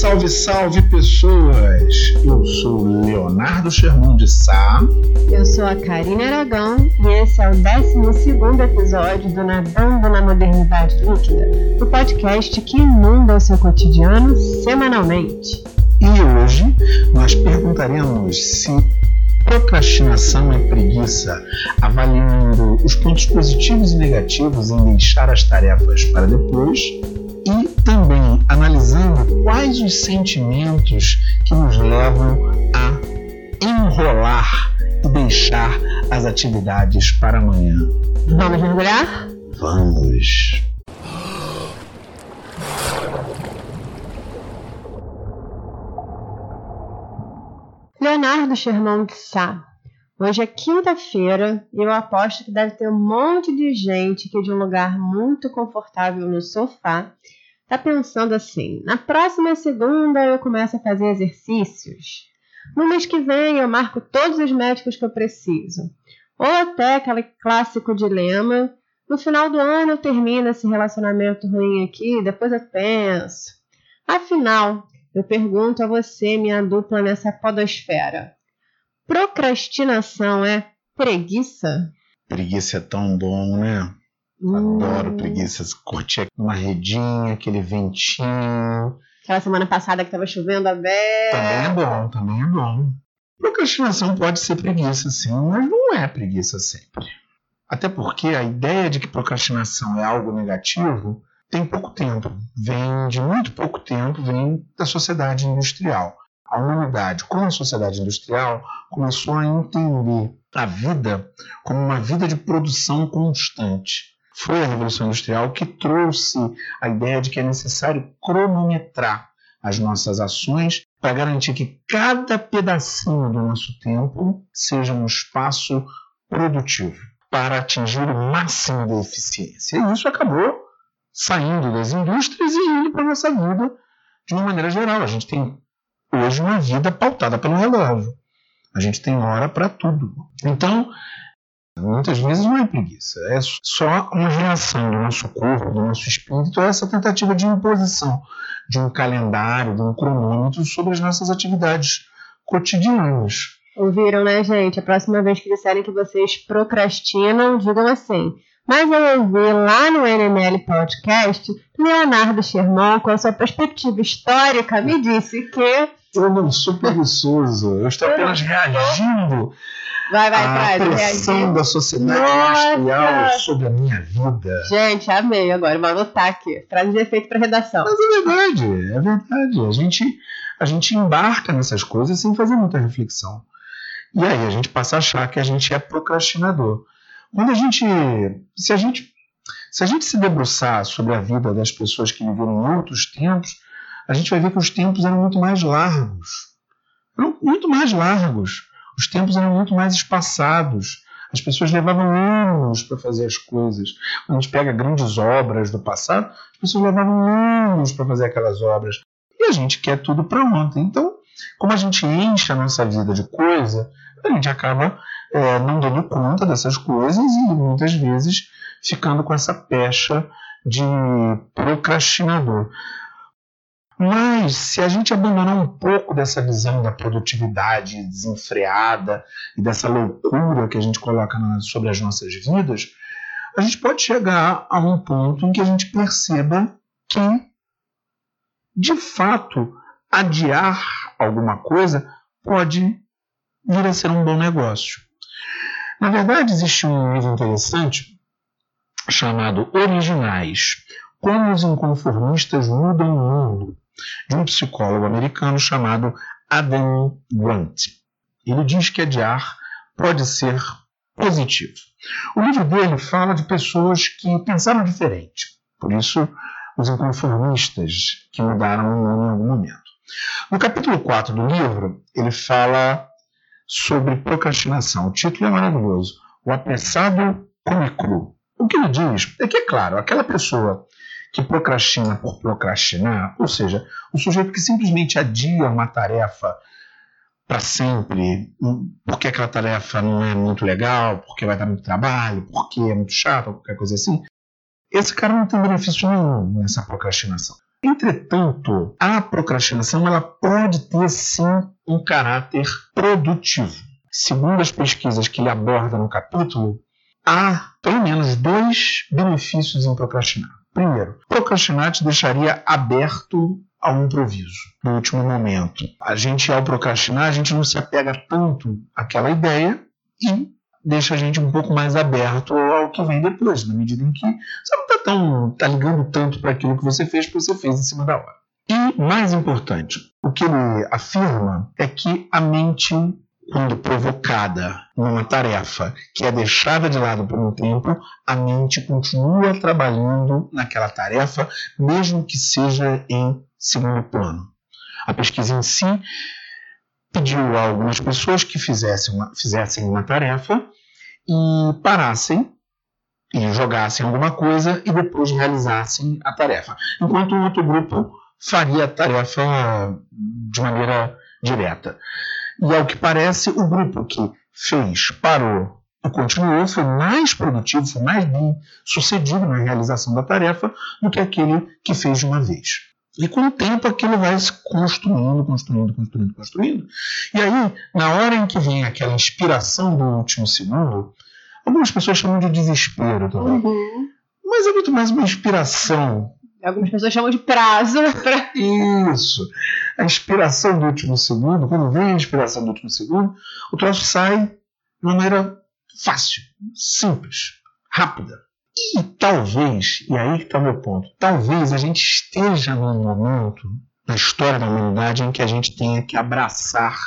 Salve, salve pessoas! Eu sou Leonardo Sherman de Sá. Eu sou a Karina Aragão e esse é o 12 episódio do Nadando na Modernidade Líquida, o podcast que inunda o seu cotidiano semanalmente. E hoje nós perguntaremos se procrastinação é preguiça, avaliando os pontos positivos e negativos em deixar as tarefas para depois e também analisando quais os sentimentos que nos levam a enrolar e deixar as atividades para amanhã. Vamos mergulhar? Vamos! Leonardo Sherman de Sá. Hoje é quinta-feira e eu aposto que deve ter um monte de gente que de um lugar muito confortável no sofá tá pensando assim: na próxima segunda eu começo a fazer exercícios. No mês que vem eu marco todos os médicos que eu preciso. Ou até aquele clássico dilema: no final do ano eu termino esse relacionamento ruim aqui, depois eu penso. Afinal, eu pergunto a você, minha dupla nessa podosfera: procrastinação é preguiça? Preguiça é tão bom, né? Adoro hum. preguiça. Curtir uma redinha, aquele ventinho. Aquela semana passada que estava chovendo a. Também é bom, também é bom. Procrastinação pode ser preguiça, sim, mas não é preguiça sempre. Até porque a ideia de que procrastinação é algo negativo tem pouco tempo, vem de muito pouco tempo, vem da sociedade industrial. A humanidade, como a sociedade industrial, começou a entender a vida como uma vida de produção constante. Foi a Revolução Industrial que trouxe a ideia de que é necessário cronometrar as nossas ações para garantir que cada pedacinho do nosso tempo seja um espaço produtivo para atingir o máximo de eficiência. E isso acabou saindo das indústrias e indo para a nossa vida de uma maneira geral. A gente tem hoje uma vida pautada pelo relógio. A gente tem hora para tudo. Então, muitas vezes não é preguiça, é só uma reação do nosso corpo, do nosso espírito a essa tentativa de imposição de um calendário, de um cronômetro sobre as nossas atividades cotidianas. Ouviram, né, gente? A próxima vez que disserem que vocês procrastinam, digam assim. Mas eu ouvi lá no NML Podcast, Leonardo Sherman, com a sua perspectiva histórica, me disse que. Eu não sou preguiçoso, eu estou apenas reagindo vai, vai, à pressão da sociedade industrial sobre a minha vida. Gente, amei agora, vou anotar aqui. Frase de efeito para redação. Mas é verdade, é verdade. A gente, a gente embarca nessas coisas sem fazer muita reflexão. E aí a gente passa a achar que a gente é procrastinador. Quando a gente, se a gente, se a gente se debruçar sobre a vida das pessoas que viveram em outros tempos, a gente vai ver que os tempos eram muito mais largos, eram muito mais largos. Os tempos eram muito mais espaçados. As pessoas levavam anos para fazer as coisas. Quando a gente pega grandes obras do passado, as pessoas levavam anos para fazer aquelas obras. E a gente quer tudo para ontem. Então, como a gente enche a nossa vida de coisa, a gente acaba é, não dando conta dessas coisas e muitas vezes ficando com essa pecha de procrastinador. Mas se a gente abandonar um pouco dessa visão da produtividade desenfreada e dessa loucura que a gente coloca sobre as nossas vidas, a gente pode chegar a um ponto em que a gente perceba que, de fato, adiar alguma coisa pode vir a ser um bom negócio. Na verdade, existe um livro interessante chamado Originais: Como os Inconformistas Mudam o Mundo, de um psicólogo americano chamado Adam Grant. Ele diz que adiar pode ser positivo. O livro dele fala de pessoas que pensaram diferente, por isso, os inconformistas que mudaram o nome em algum momento. No capítulo 4 do livro, ele fala sobre procrastinação. O título é maravilhoso: O apressado come cru. O que ele diz é que, é claro, aquela pessoa que procrastina por procrastinar, ou seja, o sujeito que simplesmente adia uma tarefa para sempre, porque aquela tarefa não é muito legal, porque vai dar muito trabalho, porque é muito chato, qualquer coisa assim, esse cara não tem benefício nenhum nessa procrastinação. Entretanto, a procrastinação ela pode ter sim um caráter produtivo. Segundo as pesquisas que ele aborda no capítulo, há pelo menos dois benefícios em procrastinar. Primeiro, procrastinar te deixaria aberto ao improviso no último momento. A gente, ao procrastinar, a gente não se apega tanto àquela ideia e deixa a gente um pouco mais aberto ao que vem depois, na medida em que você não está tão tá ligando tanto para aquilo que você fez, que você fez em cima da hora. E mais importante, o que ele afirma é que a mente quando provocada numa tarefa que é deixada de lado por um tempo, a mente continua trabalhando naquela tarefa, mesmo que seja em segundo plano. A pesquisa em si pediu a algumas pessoas que fizessem uma, fizessem uma tarefa e parassem e jogassem alguma coisa e depois realizassem a tarefa, enquanto o outro grupo faria a tarefa de maneira direta. E ao que parece, o grupo que fez, parou e continuou foi mais produtivo, foi mais bem sucedido na realização da tarefa do que aquele que fez de uma vez. E com o tempo aquilo vai se construindo, construindo, construindo, construindo. E aí, na hora em que vem aquela inspiração do último segundo, algumas pessoas chamam de desespero também. Uhum. Mas é muito mais uma inspiração. Algumas pessoas chamam de prazo. Pra... Isso. A inspiração do último segundo, quando vem a inspiração do último segundo, o troço sai de uma maneira fácil, simples, rápida. E talvez, e aí que está meu ponto, talvez a gente esteja num momento na história da humanidade em que a gente tenha que abraçar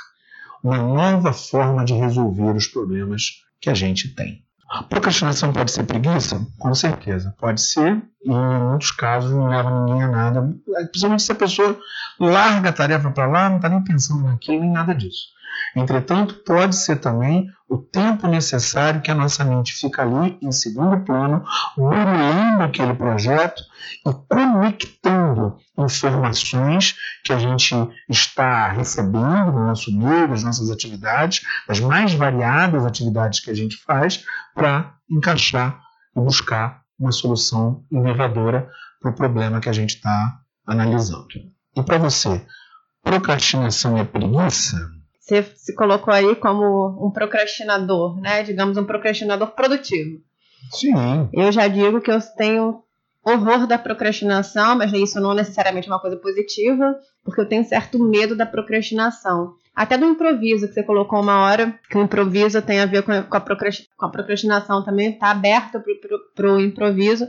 uma nova forma de resolver os problemas que a gente tem. A procrastinação pode ser preguiça? Com certeza, pode ser, e em muitos casos não leva ninguém a nada, principalmente se a pessoa larga a tarefa para lá, não está nem pensando naquilo, nem nada disso. Entretanto, pode ser também o tempo necessário que a nossa mente fica ali em segundo plano, burlando aquele projeto e conectando informações que a gente está recebendo no nosso meio, das nossas atividades, das mais variadas atividades que a gente faz, para encaixar e buscar uma solução inovadora para o problema que a gente está analisando. E para você, procrastinação é preguiça? Você se colocou aí como um procrastinador, né? Digamos, um procrastinador produtivo. Sim. Eu já digo que eu tenho horror da procrastinação, mas isso não necessariamente é uma coisa positiva, porque eu tenho certo medo da procrastinação. Até do improviso, que você colocou uma hora, que o improviso tem a ver com a, procrastinação também, está aberto para o improviso.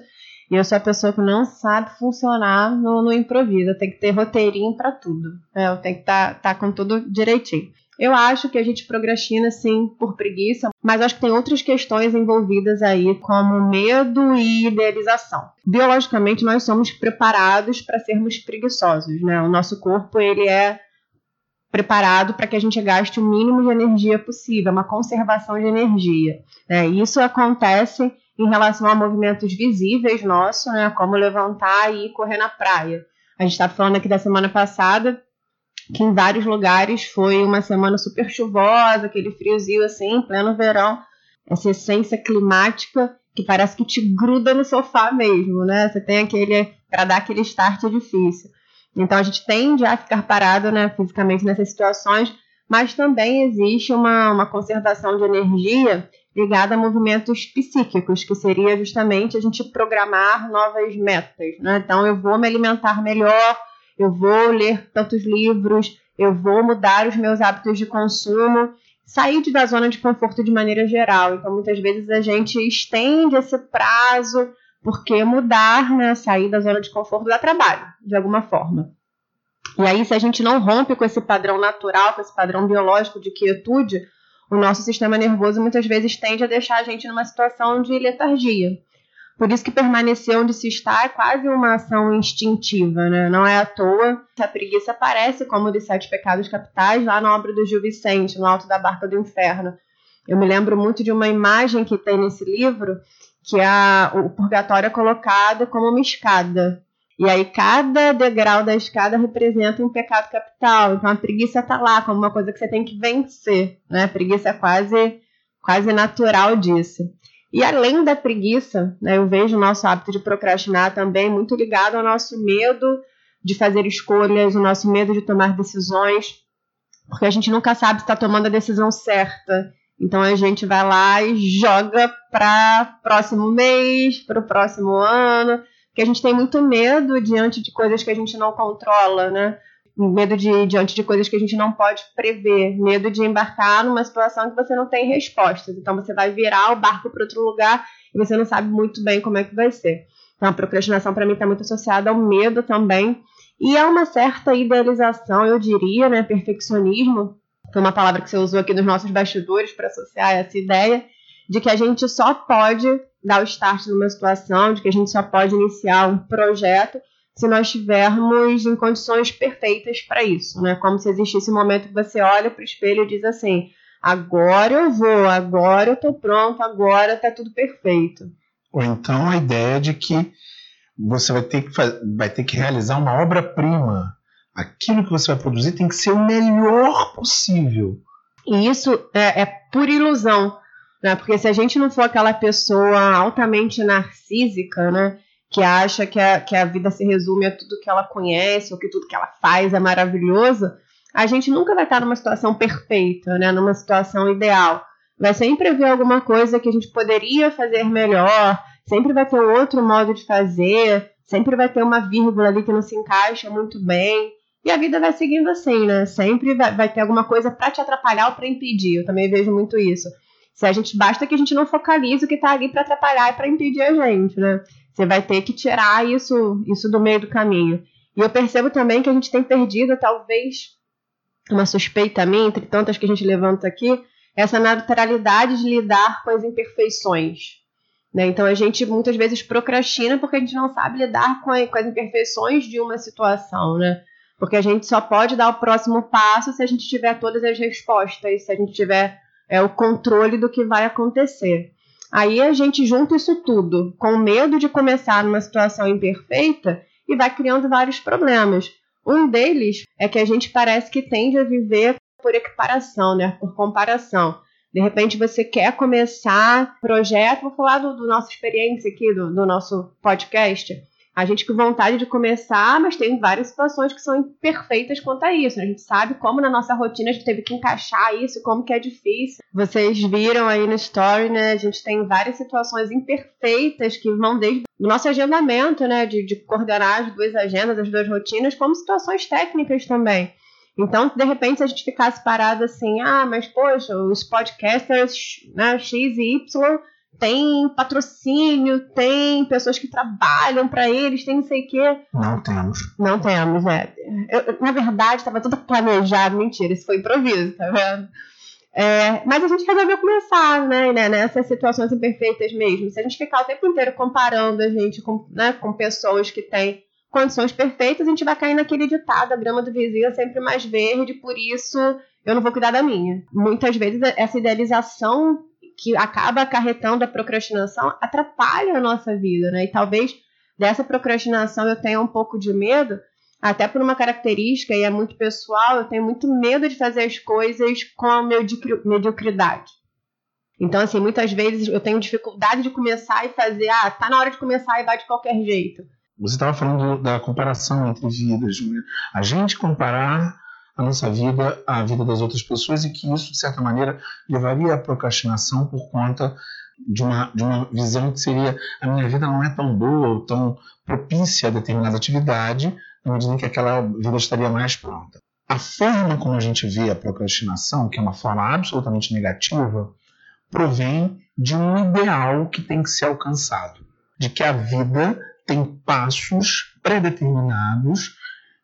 E eu sou a pessoa que não sabe funcionar no, no improviso. Eu tenho que ter roteirinho para tudo. É, eu tenho que estar tá, tá com tudo direitinho. Eu acho que a gente procrastina sim por preguiça, mas acho que tem outras questões envolvidas aí, como medo e idealização. Biologicamente, nós somos preparados para sermos preguiçosos, né? O nosso corpo ele é preparado para que a gente gaste o mínimo de energia possível, uma conservação de energia. Né? Isso acontece em relação a movimentos visíveis nossos, né? Como levantar e correr na praia. A gente está falando aqui da semana passada que em vários lugares foi uma semana super chuvosa, aquele friozinho assim, em pleno verão, essa essência climática que parece que te gruda no sofá mesmo, né? Você tem aquele para dar aquele start difícil. Então a gente tende a ficar parado, né, fisicamente nessas situações, mas também existe uma, uma conservação de energia ligada a movimentos psíquicos, que seria justamente a gente programar novas metas. Né? Então eu vou me alimentar melhor, eu vou ler tantos livros, eu vou mudar os meus hábitos de consumo, sair da zona de conforto de maneira geral. Então, muitas vezes a gente estende esse prazo, porque mudar, né, sair da zona de conforto dá trabalho, de alguma forma. E aí, se a gente não rompe com esse padrão natural, com esse padrão biológico de quietude, o nosso sistema nervoso muitas vezes tende a deixar a gente numa situação de letargia. Por isso que permanecer onde se está é quase uma ação instintiva, né? Não é à toa a preguiça aparece como dos sete pecados capitais lá na obra do Gil Vicente, no Alto da Barca do Inferno. Eu me lembro muito de uma imagem que tem nesse livro, que é a, o purgatório é colocado como uma escada. E aí cada degrau da escada representa um pecado capital. Então a preguiça está lá como uma coisa que você tem que vencer, né? A preguiça é quase quase natural disso. E além da preguiça, né, eu vejo o nosso hábito de procrastinar também muito ligado ao nosso medo de fazer escolhas, o nosso medo de tomar decisões, porque a gente nunca sabe se está tomando a decisão certa. Então a gente vai lá e joga para próximo mês, para o próximo ano, que a gente tem muito medo diante de coisas que a gente não controla, né? Medo de diante de coisas que a gente não pode prever, medo de embarcar numa situação que você não tem respostas. Então você vai virar o barco para outro lugar e você não sabe muito bem como é que vai ser. Então a procrastinação para mim está muito associada ao medo também e a uma certa idealização, eu diria, né, perfeccionismo. Foi uma palavra que você usou aqui nos nossos bastidores para associar essa ideia de que a gente só pode dar o start numa situação, de que a gente só pode iniciar um projeto se nós estivermos em condições perfeitas para isso, né? Como se existisse um momento que você olha para o espelho e diz assim: agora eu vou, agora eu estou pronto, agora está tudo perfeito. Ou então a ideia de que você vai ter que, vai ter que realizar uma obra-prima. Aquilo que você vai produzir tem que ser o melhor possível. E isso é, é por ilusão, né? Porque se a gente não for aquela pessoa altamente narcísica, né? Que acha que a, que a vida se resume a tudo que ela conhece ou que tudo que ela faz é maravilhoso, a gente nunca vai estar numa situação perfeita, né? Numa situação ideal. Vai sempre haver alguma coisa que a gente poderia fazer melhor, sempre vai ter um outro modo de fazer, sempre vai ter uma vírgula ali que não se encaixa muito bem. E a vida vai seguindo assim, né? Sempre vai, vai ter alguma coisa para te atrapalhar ou para impedir. Eu também vejo muito isso. Se a gente basta que a gente não focalize o que está ali para atrapalhar e para impedir a gente, né? Você vai ter que tirar isso, isso do meio do caminho. E eu percebo também que a gente tem perdido, talvez, uma suspeita minha, entre tantas que a gente levanta aqui, essa naturalidade de lidar com as imperfeições. Né? Então a gente muitas vezes procrastina porque a gente não sabe lidar com, a, com as imperfeições de uma situação, né? Porque a gente só pode dar o próximo passo se a gente tiver todas as respostas, se a gente tiver é, o controle do que vai acontecer. Aí a gente junta isso tudo com medo de começar numa situação imperfeita e vai criando vários problemas. Um deles é que a gente parece que tende a viver por equiparação, né? por comparação. De repente você quer começar projeto, vou falar do, do nossa experiência aqui, do, do nosso podcast. A gente com vontade de começar, mas tem várias situações que são imperfeitas quanto a isso. A gente sabe como na nossa rotina a gente teve que encaixar isso, como que é difícil. Vocês viram aí no story, né? A gente tem várias situações imperfeitas que vão desde o nosso agendamento, né? De, de coordenar as duas agendas, as duas rotinas, como situações técnicas também. Então, de repente, se a gente ficasse parado assim, ah, mas poxa, os podcasters né, X e Y tem patrocínio, tem pessoas que trabalham para eles, tem não sei o quê. Não temos. Não temos, né? Eu, na verdade, estava tudo planejado, mentira, isso foi improviso, tá vendo? É, mas a gente resolveu começar, né, né, nessas situações imperfeitas mesmo. Se a gente ficar o tempo inteiro comparando a gente com, né, com pessoas que têm condições perfeitas, a gente vai cair naquele ditado: a grama do vizinho é sempre mais verde, por isso eu não vou cuidar da minha. Muitas vezes essa idealização que acaba acarretando a procrastinação atrapalha a nossa vida, né? E talvez dessa procrastinação eu tenha um pouco de medo, até por uma característica e é muito pessoal, eu tenho muito medo de fazer as coisas com a mediocridade. Então, assim, muitas vezes eu tenho dificuldade de começar e fazer, ah, tá na hora de começar e vai de qualquer jeito. Você estava falando da comparação entre vidas. Né? A gente comparar a nossa vida à vida das outras pessoas e que isso, de certa maneira, levaria à procrastinação por conta de uma, de uma visão que seria a minha vida não é tão boa ou tão propícia a determinada atividade, na medida em que aquela vida estaria mais pronta. A forma como a gente vê a procrastinação, que é uma forma absolutamente negativa, provém de um ideal que tem que ser alcançado, de que a vida tem passos pré-determinados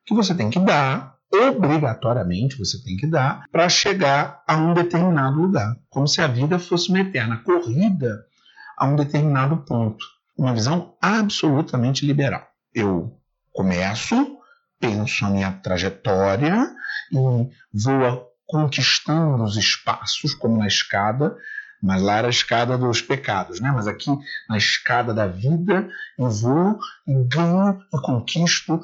que você tem que dar, obrigatoriamente você tem que dar, para chegar a um determinado lugar. Como se a vida fosse uma eterna corrida a um determinado ponto. Uma visão absolutamente liberal. Eu começo, penso a minha trajetória e vou conquistando os espaços, como na escada, mas lá era a escada dos pecados, né? Mas aqui na escada da vida eu vou e ganho e conquisto.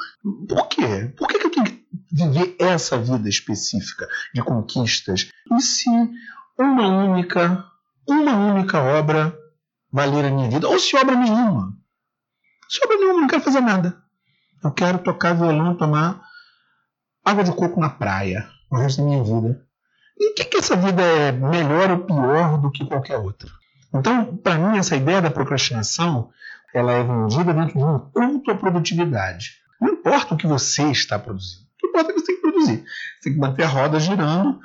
Por quê? Por que, eu tenho que viver essa vida específica de conquistas? E se uma única, uma única obra valer a minha vida? Ou se obra nenhuma? Se obra nenhuma, não quero fazer nada. Eu quero tocar violão, tomar água de coco na praia o resto da minha vida. E o que, que essa vida é melhor ou pior do que qualquer outra? Então, para mim, essa ideia da procrastinação ela é vendida dentro de um culto à produtividade. Não importa o que você está produzindo. Importa é que você tem que produzir. Você tem que manter a roda girando,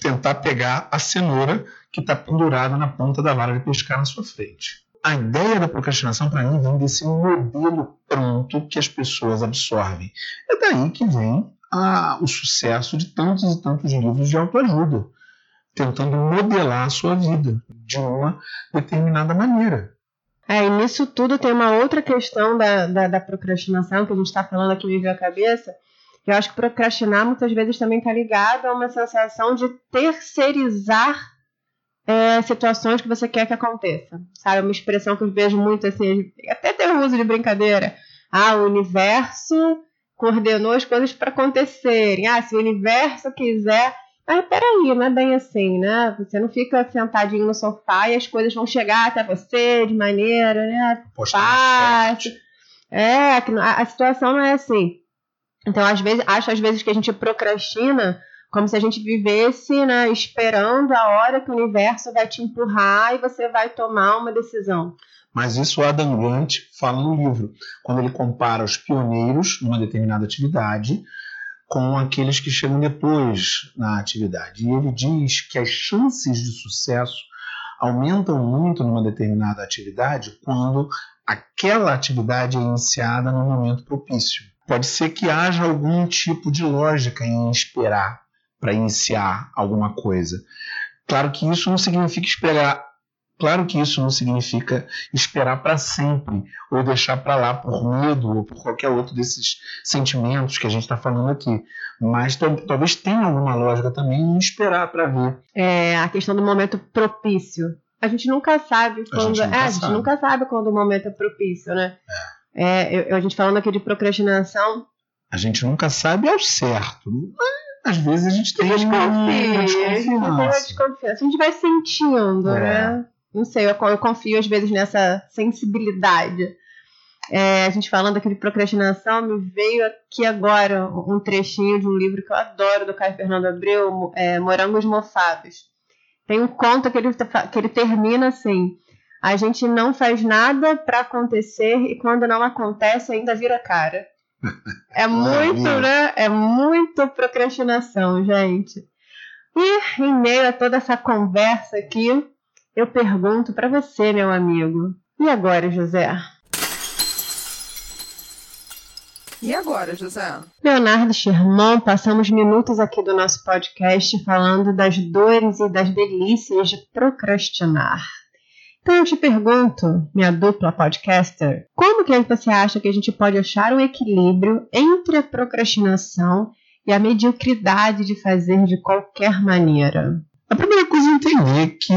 tentar pegar a cenoura que está pendurada na ponta da vara de pescar na sua frente. A ideia da procrastinação, para mim, vem desse modelo pronto que as pessoas absorvem. É daí que vem a, o sucesso de tantos e tantos livros de autoajuda, tentando modelar a sua vida de uma determinada maneira. É, e nisso tudo tem uma outra questão da, da, da procrastinação que a gente está falando aqui me veio a cabeça, eu acho que procrastinar muitas vezes também está ligado a uma sensação de terceirizar é, situações que você quer que aconteça. Sabe, uma expressão que eu vejo muito assim, até tem o uso de brincadeira. Ah, o universo coordenou as coisas para acontecerem. Ah, se o universo quiser. Mas peraí, não é bem assim, né? Você não fica sentadinho no sofá e as coisas vão chegar até você de maneira, né? Fácil. É, a, a situação não é assim. Então, às vezes, acho às vezes que a gente procrastina como se a gente vivesse, né, esperando a hora que o universo vai te empurrar e você vai tomar uma decisão. Mas isso Adam Grant fala no livro, quando ele compara os pioneiros numa determinada atividade com aqueles que chegam depois na atividade. E ele diz que as chances de sucesso aumentam muito numa determinada atividade quando aquela atividade é iniciada no momento propício. Pode ser que haja algum tipo de lógica em esperar para iniciar alguma coisa. Claro que isso não significa esperar Claro que isso não significa esperar para sempre ou deixar para lá por medo ou por qualquer outro desses sentimentos que a gente está falando aqui. Mas talvez tenha alguma lógica também em esperar para ver. É a questão do momento propício. A gente nunca sabe quando. A gente nunca, é, a gente nunca sabe quando o momento é propício, né? É. É, eu, a gente falando aqui de procrastinação. A gente nunca sabe ao certo. Às vezes a gente tem uma desconfiança. A gente vai sentindo, é. né? Não sei, eu, eu confio às vezes nessa sensibilidade. É, a gente falando aqui de procrastinação, me veio aqui agora um trechinho de um livro que eu adoro, do Caio Fernando Abreu, é, Morangos Mofados. Tem um conto que ele, que ele termina assim: a gente não faz nada para acontecer e quando não acontece ainda vira cara. É muito, né? É muito procrastinação, gente. E em meio a toda essa conversa aqui, eu pergunto para você, meu amigo. E agora, José? E agora, José? Leonardo Sherman, passamos minutos aqui do nosso podcast falando das dores e das delícias de procrastinar. Então eu te pergunto, minha dupla podcaster, como que você acha que a gente pode achar um equilíbrio entre a procrastinação e a mediocridade de fazer de qualquer maneira? A primeira coisa é entender que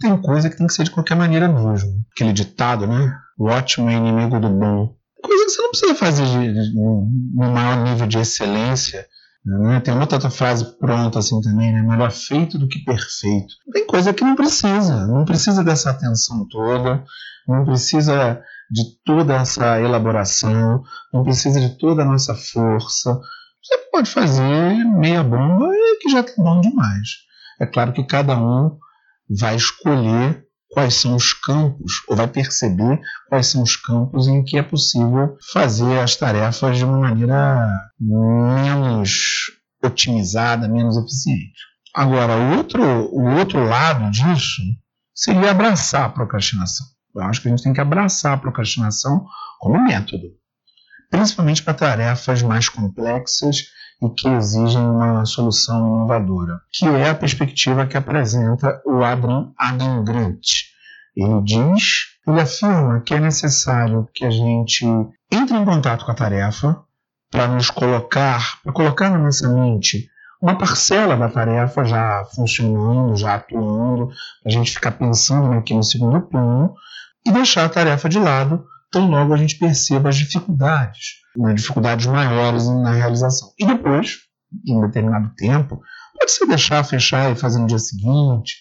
tem coisa que tem que ser de qualquer maneira mesmo. Aquele ditado, né? O ótimo é inimigo do bom. Coisa que você não precisa fazer de, de, no maior nível de excelência. Né? Tem uma outra frase pronta assim também, né? Melhor feito do que perfeito. Tem coisa que não precisa. Não precisa dessa atenção toda. Não precisa de toda essa elaboração. Não precisa de toda a nossa força. Você pode fazer meia bomba e que já tá bom demais. É claro que cada um vai escolher quais são os campos, ou vai perceber quais são os campos em que é possível fazer as tarefas de uma maneira menos otimizada, menos eficiente. Agora, o outro, o outro lado disso seria abraçar a procrastinação. Eu acho que a gente tem que abraçar a procrastinação como método, principalmente para tarefas mais complexas e que exigem uma solução inovadora, que é a perspectiva que apresenta o Adam, Adam Grant. Ele diz, ele afirma que é necessário que a gente entre em contato com a tarefa para nos colocar, para colocar na nossa mente uma parcela da tarefa já funcionando, já atuando, a gente ficar pensando naquilo no segundo plano e deixar a tarefa de lado tão logo a gente perceba as dificuldades né, dificuldades maiores na realização. E depois, de um determinado tempo, pode ser deixar fechar e fazer no dia seguinte,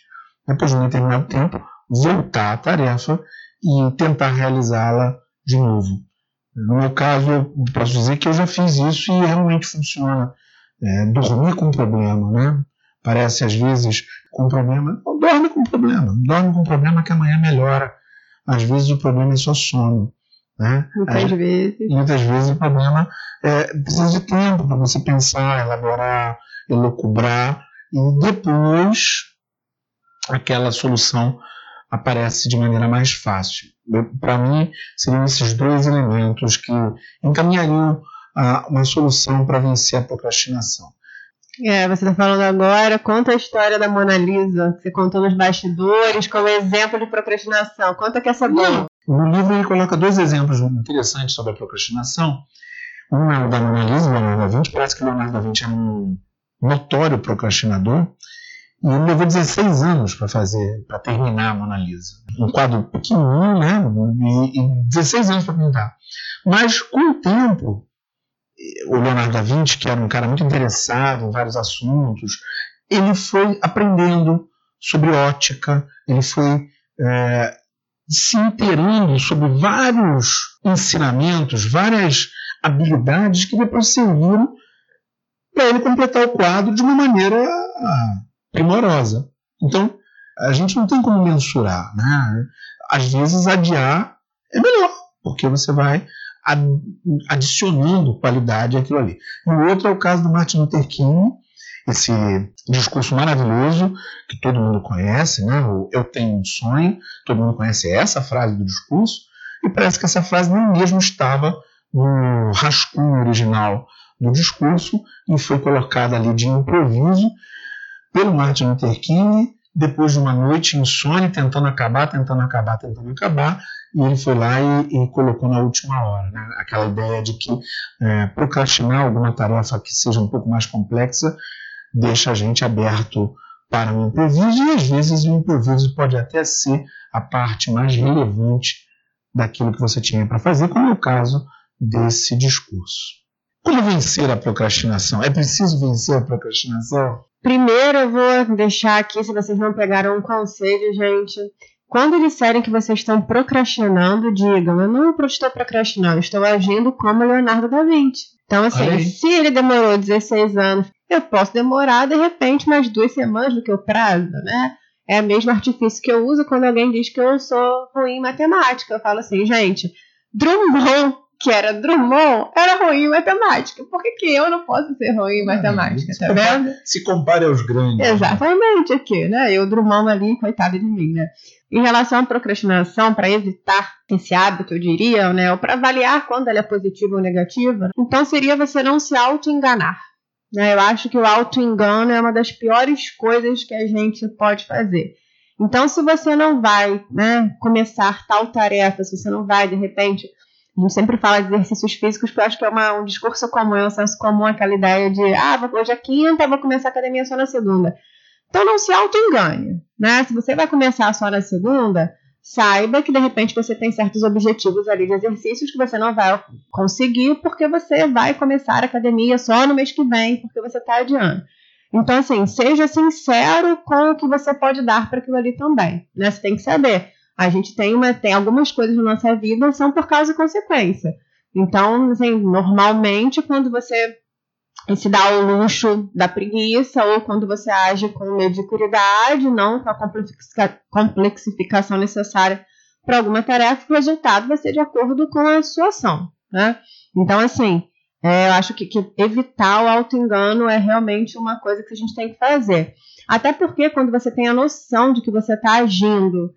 depois de um determinado tempo, voltar à tarefa e tentar realizá-la de novo. No meu caso, eu posso dizer que eu já fiz isso e realmente funciona. É, dormir com problema, né? Parece às vezes com problema. Dorme com problema. Dorme com problema que amanhã melhora. Às vezes o problema é só sono. Né? Muitas vezes. Muitas vezes o problema é precisa de tempo para você pensar, elaborar, elocubrar e depois aquela solução aparece de maneira mais fácil. Para mim, seriam esses dois elementos que encaminhariam a uma solução para vencer a procrastinação. É, você está falando agora, conta a história da Mona Lisa, que você contou nos bastidores, como exemplo de procrastinação. Conta que essa boa. No livro ele coloca dois exemplos interessantes sobre a procrastinação. Um é o da Mona Lisa, Leonardo da Vinci. Parece que Leonardo da Vinci é um notório procrastinador. E ele levou 16 anos para fazer, para terminar a Mona Lisa. Um quadro pequenininho, né? E, e 16 anos para pintar. Mas com o tempo, o Leonardo da Vinci, que era um cara muito interessado em vários assuntos, ele foi aprendendo sobre ótica, ele foi é, se inteirando sobre vários ensinamentos, várias habilidades que depois serviram para ele completar o quadro de uma maneira ah, primorosa. Então, a gente não tem como mensurar. Né? Às vezes, adiar é melhor, porque você vai adicionando qualidade àquilo ali. E o outro é o caso do Martin Luther King, esse discurso maravilhoso que todo mundo conhece, né? O Eu tenho um sonho, todo mundo conhece essa frase do discurso, e parece que essa frase nem mesmo estava no rascunho original do discurso e foi colocada ali de improviso pelo Martin Luther King, depois de uma noite insone, tentando acabar, tentando acabar, tentando acabar, e ele foi lá e, e colocou na última hora. Né? Aquela ideia de que é, procrastinar alguma tarefa que seja um pouco mais complexa deixa a gente aberto para o improviso, e às vezes o improviso pode até ser a parte mais relevante daquilo que você tinha para fazer, como é o caso desse discurso. Como vencer a procrastinação? É preciso vencer a procrastinação? Primeiro eu vou deixar aqui, se vocês não pegaram um conselho, gente. Quando disserem que vocês estão procrastinando, digam: Eu não estou procrastinando, estou agindo como Leonardo da Vinci. Então, assim, se ele demorou 16 anos, eu posso demorar, de repente, mais duas semanas do que o prazo, né? É o mesmo artifício que eu uso quando alguém diz que eu sou ruim em matemática. Eu falo assim, gente, Drummond que era Drummond, era ruim em matemática. Por que, que eu não posso ser ruim em matemática? tá vendo? Se compare aos grandes. Né? Exatamente, aqui, né? Eu, Drummond ali, coitado de mim, né? Em relação à procrastinação, para evitar esse hábito, eu diria, né? Ou para avaliar quando ela é positiva ou negativa, então seria você não se auto-enganar. Né? Eu acho que o auto-engano é uma das piores coisas que a gente pode fazer. Então, se você não vai né, começar tal tarefa, se você não vai, de repente, a gente sempre fala de exercícios físicos, porque eu acho que é uma, um discurso comum, é um senso comum aquela ideia de, ah, hoje é quinta, vou começar a academia só na segunda. Então não se auto-engane, né? Se você vai começar só na segunda, saiba que de repente você tem certos objetivos ali de exercícios que você não vai conseguir porque você vai começar a academia só no mês que vem, porque você está adiando. Então, assim, seja sincero com o que você pode dar para aquilo ali também, né? Você tem que saber a gente tem, uma, tem algumas coisas na nossa vida são por causa e consequência. Então, assim, normalmente, quando você se dá o luxo da preguiça ou quando você age com mediocridade, não com a complexificação necessária para alguma tarefa, o resultado vai ser de acordo com a sua ação. Né? Então, assim, é, eu acho que, que evitar o auto-engano é realmente uma coisa que a gente tem que fazer. Até porque quando você tem a noção de que você está agindo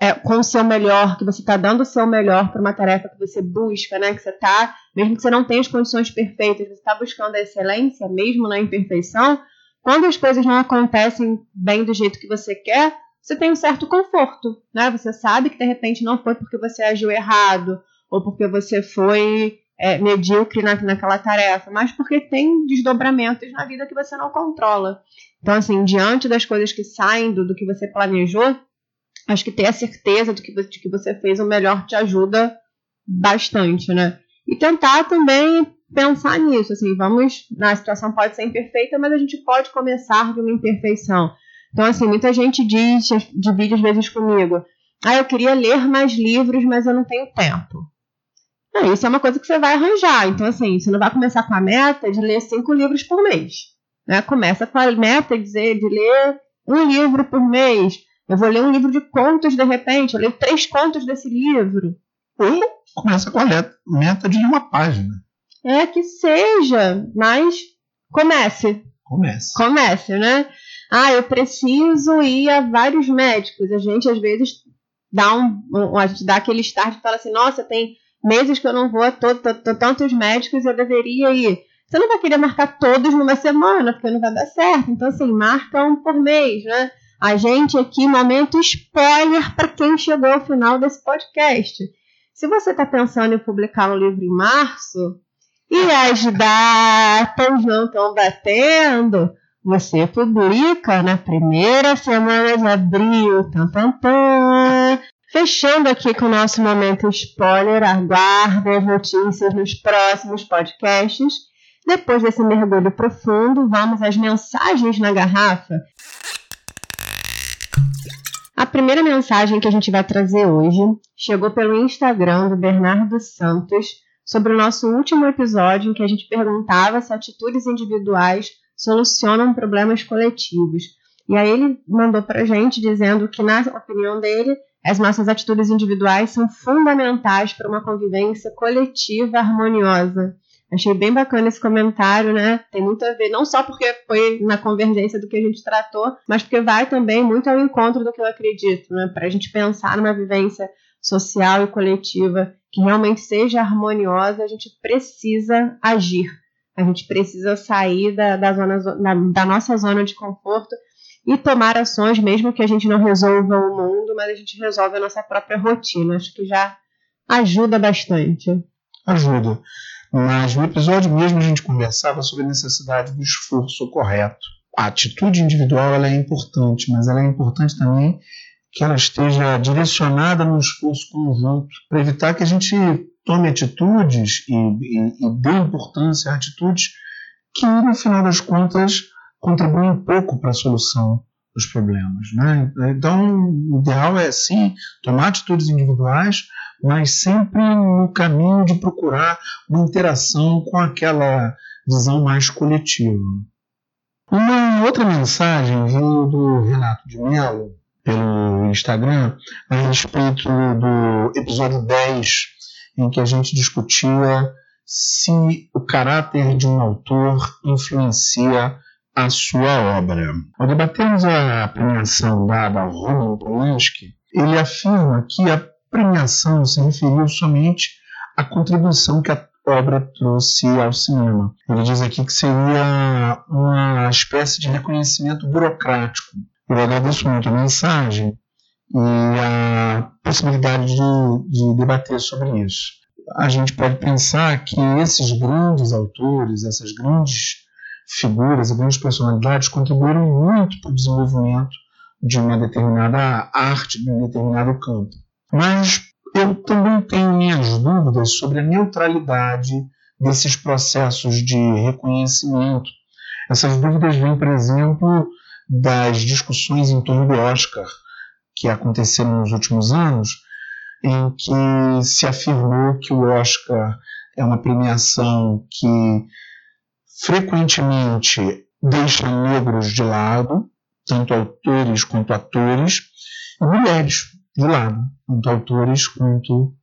é, com o seu melhor, que você está dando o seu melhor para uma tarefa que você busca, né? Que você está, mesmo que você não tenha as condições perfeitas, você está buscando a excelência, mesmo na imperfeição. Quando as coisas não acontecem bem do jeito que você quer, você tem um certo conforto, né? Você sabe que de repente não foi porque você agiu errado ou porque você foi é, medíocre na, naquela tarefa, mas porque tem desdobramentos na vida que você não controla. Então, assim, diante das coisas que saem do, do que você planejou, acho que ter a certeza que, de que você fez o melhor te ajuda bastante, né? E tentar também pensar nisso, assim, vamos, a situação pode ser imperfeita, mas a gente pode começar de uma imperfeição. Então, assim, muita gente diz, divide às vezes comigo, ah, eu queria ler mais livros, mas eu não tenho tempo. Não, isso é uma coisa que você vai arranjar. Então, assim, você não vai começar com a meta de ler cinco livros por mês. Né? Começa com a meta de dizer de ler um livro por mês. Eu vou ler um livro de contos de repente, eu leio três contos desse livro. Ou começa com a meta de uma página. É que seja, mas comece. Comece. Comece, né? Ah, eu preciso ir a vários médicos. A gente às vezes dá um, um a gente dá aquele start e fala assim, nossa, tem meses que eu não vou a todo, todo, tantos médicos, eu deveria ir. Você não vai querer marcar todos numa semana, porque não vai dar certo. Então, assim, marca um por mês, né? A gente aqui, momento spoiler para quem chegou ao final desse podcast. Se você está pensando em publicar um livro em março e as datas não estão batendo, você publica na primeira semana de abril. Tam, tam, tam. Fechando aqui com o nosso momento spoiler, aguarde as notícias nos próximos podcasts. Depois desse mergulho profundo, vamos às mensagens na garrafa. A primeira mensagem que a gente vai trazer hoje chegou pelo Instagram do Bernardo Santos sobre o nosso último episódio em que a gente perguntava se atitudes individuais solucionam problemas coletivos. E aí ele mandou para a gente dizendo que, na opinião dele, as nossas atitudes individuais são fundamentais para uma convivência coletiva harmoniosa. Achei bem bacana esse comentário, né? Tem muito a ver, não só porque foi na convergência do que a gente tratou, mas porque vai também muito ao encontro do que eu acredito, né? Para a gente pensar numa vivência social e coletiva que realmente seja harmoniosa, a gente precisa agir. A gente precisa sair da, da, zona, da, da nossa zona de conforto e tomar ações, mesmo que a gente não resolva o mundo, mas a gente resolve a nossa própria rotina. Acho que já ajuda bastante. Ajuda. Mas no episódio mesmo a gente conversava sobre a necessidade do esforço correto. A atitude individual ela é importante, mas ela é importante também que ela esteja direcionada no esforço conjunto, para evitar que a gente tome atitudes e, e, e dê importância a atitudes que, no final das contas, contribui um pouco para a solução dos problemas. Né? Então, o ideal é, sim, tomar atitudes individuais, mas sempre no caminho de procurar uma interação com aquela visão mais coletiva. Uma outra mensagem vindo do Renato de Mello, pelo Instagram, a respeito do episódio 10, em que a gente discutia se o caráter de um autor influencia a sua obra. Ao debatermos a premiação dada ao Roman Polanski, ele afirma que a premiação se referiu somente à contribuição que a obra trouxe ao cinema. Ele diz aqui que seria uma espécie de reconhecimento burocrático. Eu agradeço muito a mensagem e a possibilidade de, de debater sobre isso. A gente pode pensar que esses grandes autores, essas grandes figuras e grandes personalidades contribuíram muito para o desenvolvimento de uma determinada arte, de um determinado campo. Mas eu também tenho minhas dúvidas sobre a neutralidade desses processos de reconhecimento. Essas dúvidas vêm, por exemplo, das discussões em torno do Oscar que aconteceram nos últimos anos, em que se afirmou que o Oscar é uma premiação que frequentemente deixa negros de lado, tanto autores quanto atores, e mulheres de lado, tanto autores quanto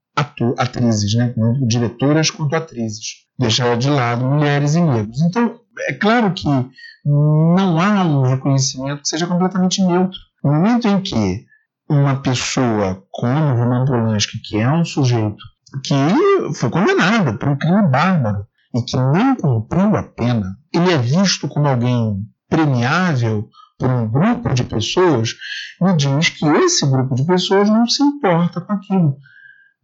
atrizes, né? diretoras quanto atrizes. Deixa de lado mulheres e negros. Então, é claro que não há um reconhecimento que seja completamente neutro. No momento em que uma pessoa como Roman Polanski, que é um sujeito que foi condenado por um crime bárbaro, e que não cumpriu a pena, ele é visto como alguém premiável por um grupo de pessoas, me diz que esse grupo de pessoas não se importa com aquilo.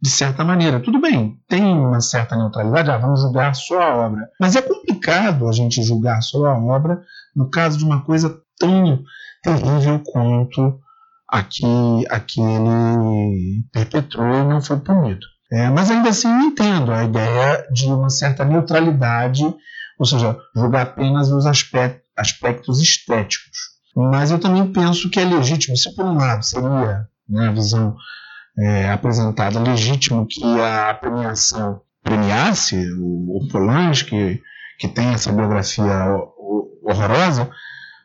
De certa maneira, tudo bem, tem uma certa neutralidade, ah, vamos julgar só a obra. Mas é complicado a gente julgar só a obra no caso de uma coisa tão terrível quanto a que, a que ele perpetrou e não foi punido. É, mas ainda assim eu entendo a ideia de uma certa neutralidade, ou seja, julgar apenas os aspectos estéticos. Mas eu também penso que é legítimo, se por um lado seria né, a visão é, apresentada legítimo que a premiação premiasse o, o Polanski, que tem essa biografia horrorosa,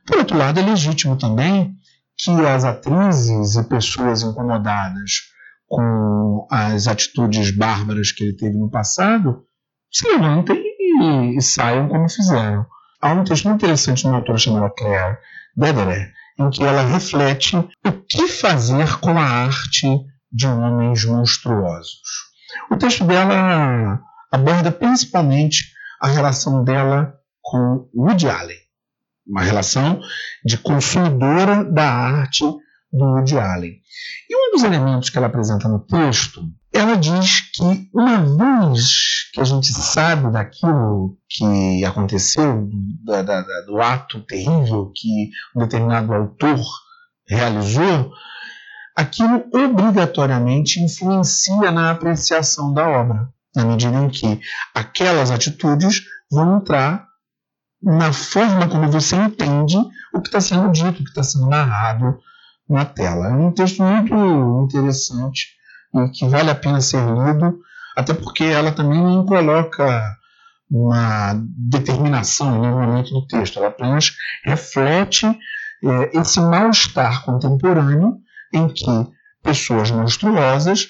por outro lado, é legítimo também que as atrizes e pessoas incomodadas com as atitudes bárbaras que ele teve no passado se levantem e, e saiam como fizeram. Há um texto muito interessante de uma autora chamada Claire Dederer, em que ela reflete o que fazer com a arte de homens monstruosos. O texto dela aborda principalmente a relação dela com Woody Allen, uma relação de consumidora da arte do Woody Allen. E um dos elementos que ela apresenta no texto, ela diz que uma vez que a gente sabe daquilo que aconteceu, da, da, do ato terrível que um determinado autor realizou, aquilo obrigatoriamente influencia na apreciação da obra, na medida em que aquelas atitudes vão entrar na forma como você entende o que está sendo dito, o que está sendo narrado na tela. É um texto muito interessante e que vale a pena ser lido, até porque ela também não coloca uma determinação em nenhum momento no texto, ela apenas reflete é, esse mal-estar contemporâneo em que pessoas monstruosas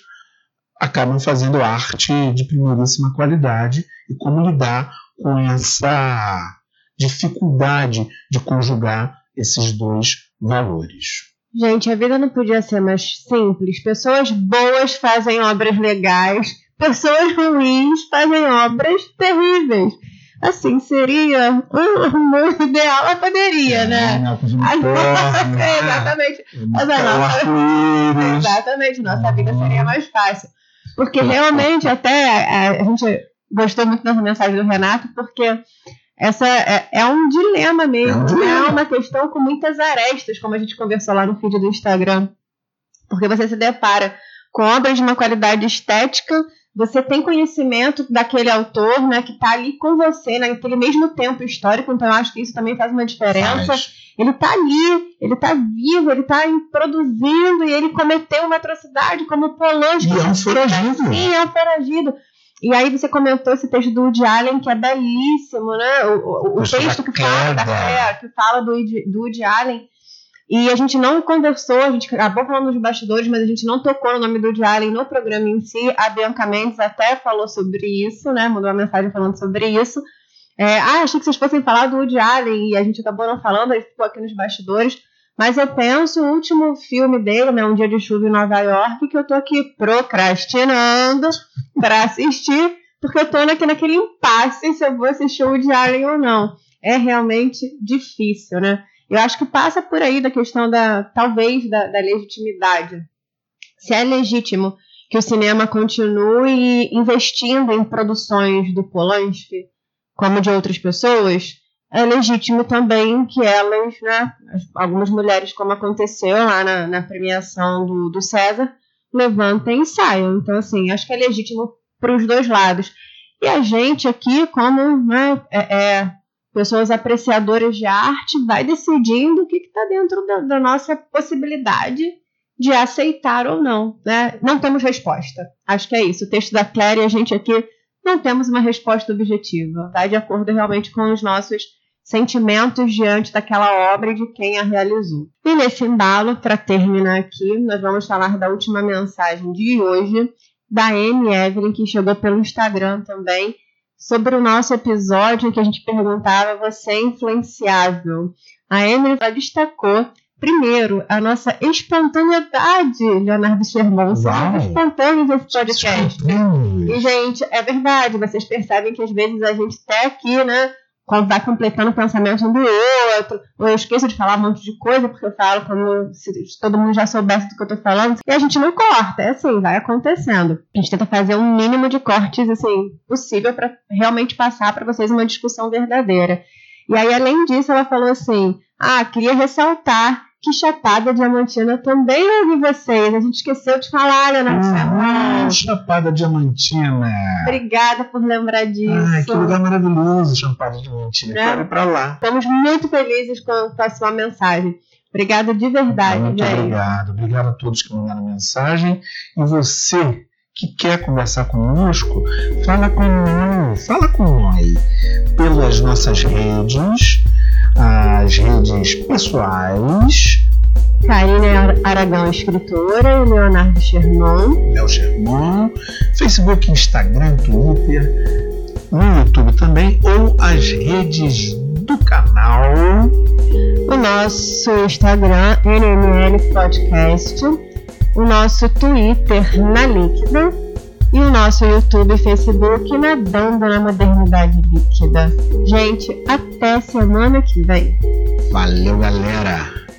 acabam fazendo arte de primeiríssima qualidade e como lidar com essa dificuldade de conjugar esses dois valores. Gente, a vida não podia ser mais simples. Pessoas boas fazem obras legais, pessoas ruins fazem obras terríveis. Assim, seria o mundo ideal, mas poderia, é, né? né? exatamente. Mas a nossa, exatamente, nossa vida seria mais fácil. Porque realmente, até a, a gente gostou muito dessa mensagem do Renato, porque essa é, é um dilema mesmo, é, um dilema. é uma questão com muitas arestas, como a gente conversou lá no feed do Instagram. Porque você se depara com obras de uma qualidade estética, você tem conhecimento daquele autor, né, que está ali com você naquele mesmo tempo histórico, então eu acho que isso também faz uma diferença. Faz. Ele está ali, ele está vivo, ele está produzindo e ele cometeu uma atrocidade como Polanski. E é um foragido. Sim, é um foragido. E aí você comentou esse texto do Woody Allen, que é belíssimo, né? O, o, o texto que fala, da, é, que fala do, do Woody Allen. E a gente não conversou, a gente acabou falando dos bastidores, mas a gente não tocou o nome do Woody Allen no programa em si. A Bianca Mendes até falou sobre isso, né? Mandou uma mensagem falando sobre isso. É, ah, achei que vocês fossem falar do Woody Allen e a gente acabou não falando, ele ficou aqui nos bastidores. Mas eu penso o último filme dele, né, Um Dia de Chuva em Nova York, que eu tô aqui procrastinando para assistir, porque eu tô aqui naquele impasse se eu vou assistir o de Allen ou não. É realmente difícil, né? Eu acho que passa por aí da questão da, talvez, da, da legitimidade. Se é legítimo que o cinema continue investindo em produções do Polanski, como de outras pessoas, é legítimo também que elas, né, algumas mulheres, como aconteceu lá na, na premiação do, do César, levantem e saiam. Então, assim, acho que é legítimo para os dois lados. E a gente aqui, como né, é, é, pessoas apreciadoras de arte, vai decidindo o que está dentro da, da, nossa possibilidade de aceitar ou não. Né? Não temos resposta. Acho que é isso. O texto da Claire a gente aqui não temos uma resposta objetiva. Vai de acordo realmente com os nossos sentimentos diante daquela obra e de quem a realizou. E nesse embalo, para terminar aqui, nós vamos falar da última mensagem de hoje, da Amy Evelyn, que chegou pelo Instagram também, sobre o nosso episódio em que a gente perguntava: você é influenciável? A Amy destacou Primeiro, a nossa espontaneidade, Leonardo Sherman. Somos espontâneos nesse podcast. E, gente, é verdade. Vocês percebem que às vezes a gente está aqui, né? Quando vai completando o pensamento um do outro, ou eu esqueço de falar um monte de coisa, porque eu falo como se todo mundo já soubesse do que eu tô falando, e a gente não corta, é assim, vai acontecendo. A gente tenta fazer o um mínimo de cortes, assim, possível para realmente passar para vocês uma discussão verdadeira. E aí, além disso, ela falou assim: ah, queria ressaltar que Chapada Diamantina também ouvi vocês. A gente esqueceu de falar, Leonardo ah, Chapada Diamantina. Obrigada por lembrar disso. Ah, que lugar maravilhoso, Chapada Diamantina. Né? Quero ir pra lá. Estamos muito felizes com a sua mensagem. Obrigada de verdade, Muito obrigado. Obrigado a todos que mandaram mensagem. E você que quer conversar conosco, fala com nós, fala com nós pelas nossas redes, as redes pessoais. Karine Aragão, escritora, e Leonardo Sherman. Léo Sherman, Facebook, Instagram, Twitter, no YouTube também, ou as redes do canal. O nosso Instagram, NML Podcast o nosso Twitter na Líquida e o nosso YouTube e Facebook nadando na modernidade líquida. Gente, até semana que vem. Valeu, galera!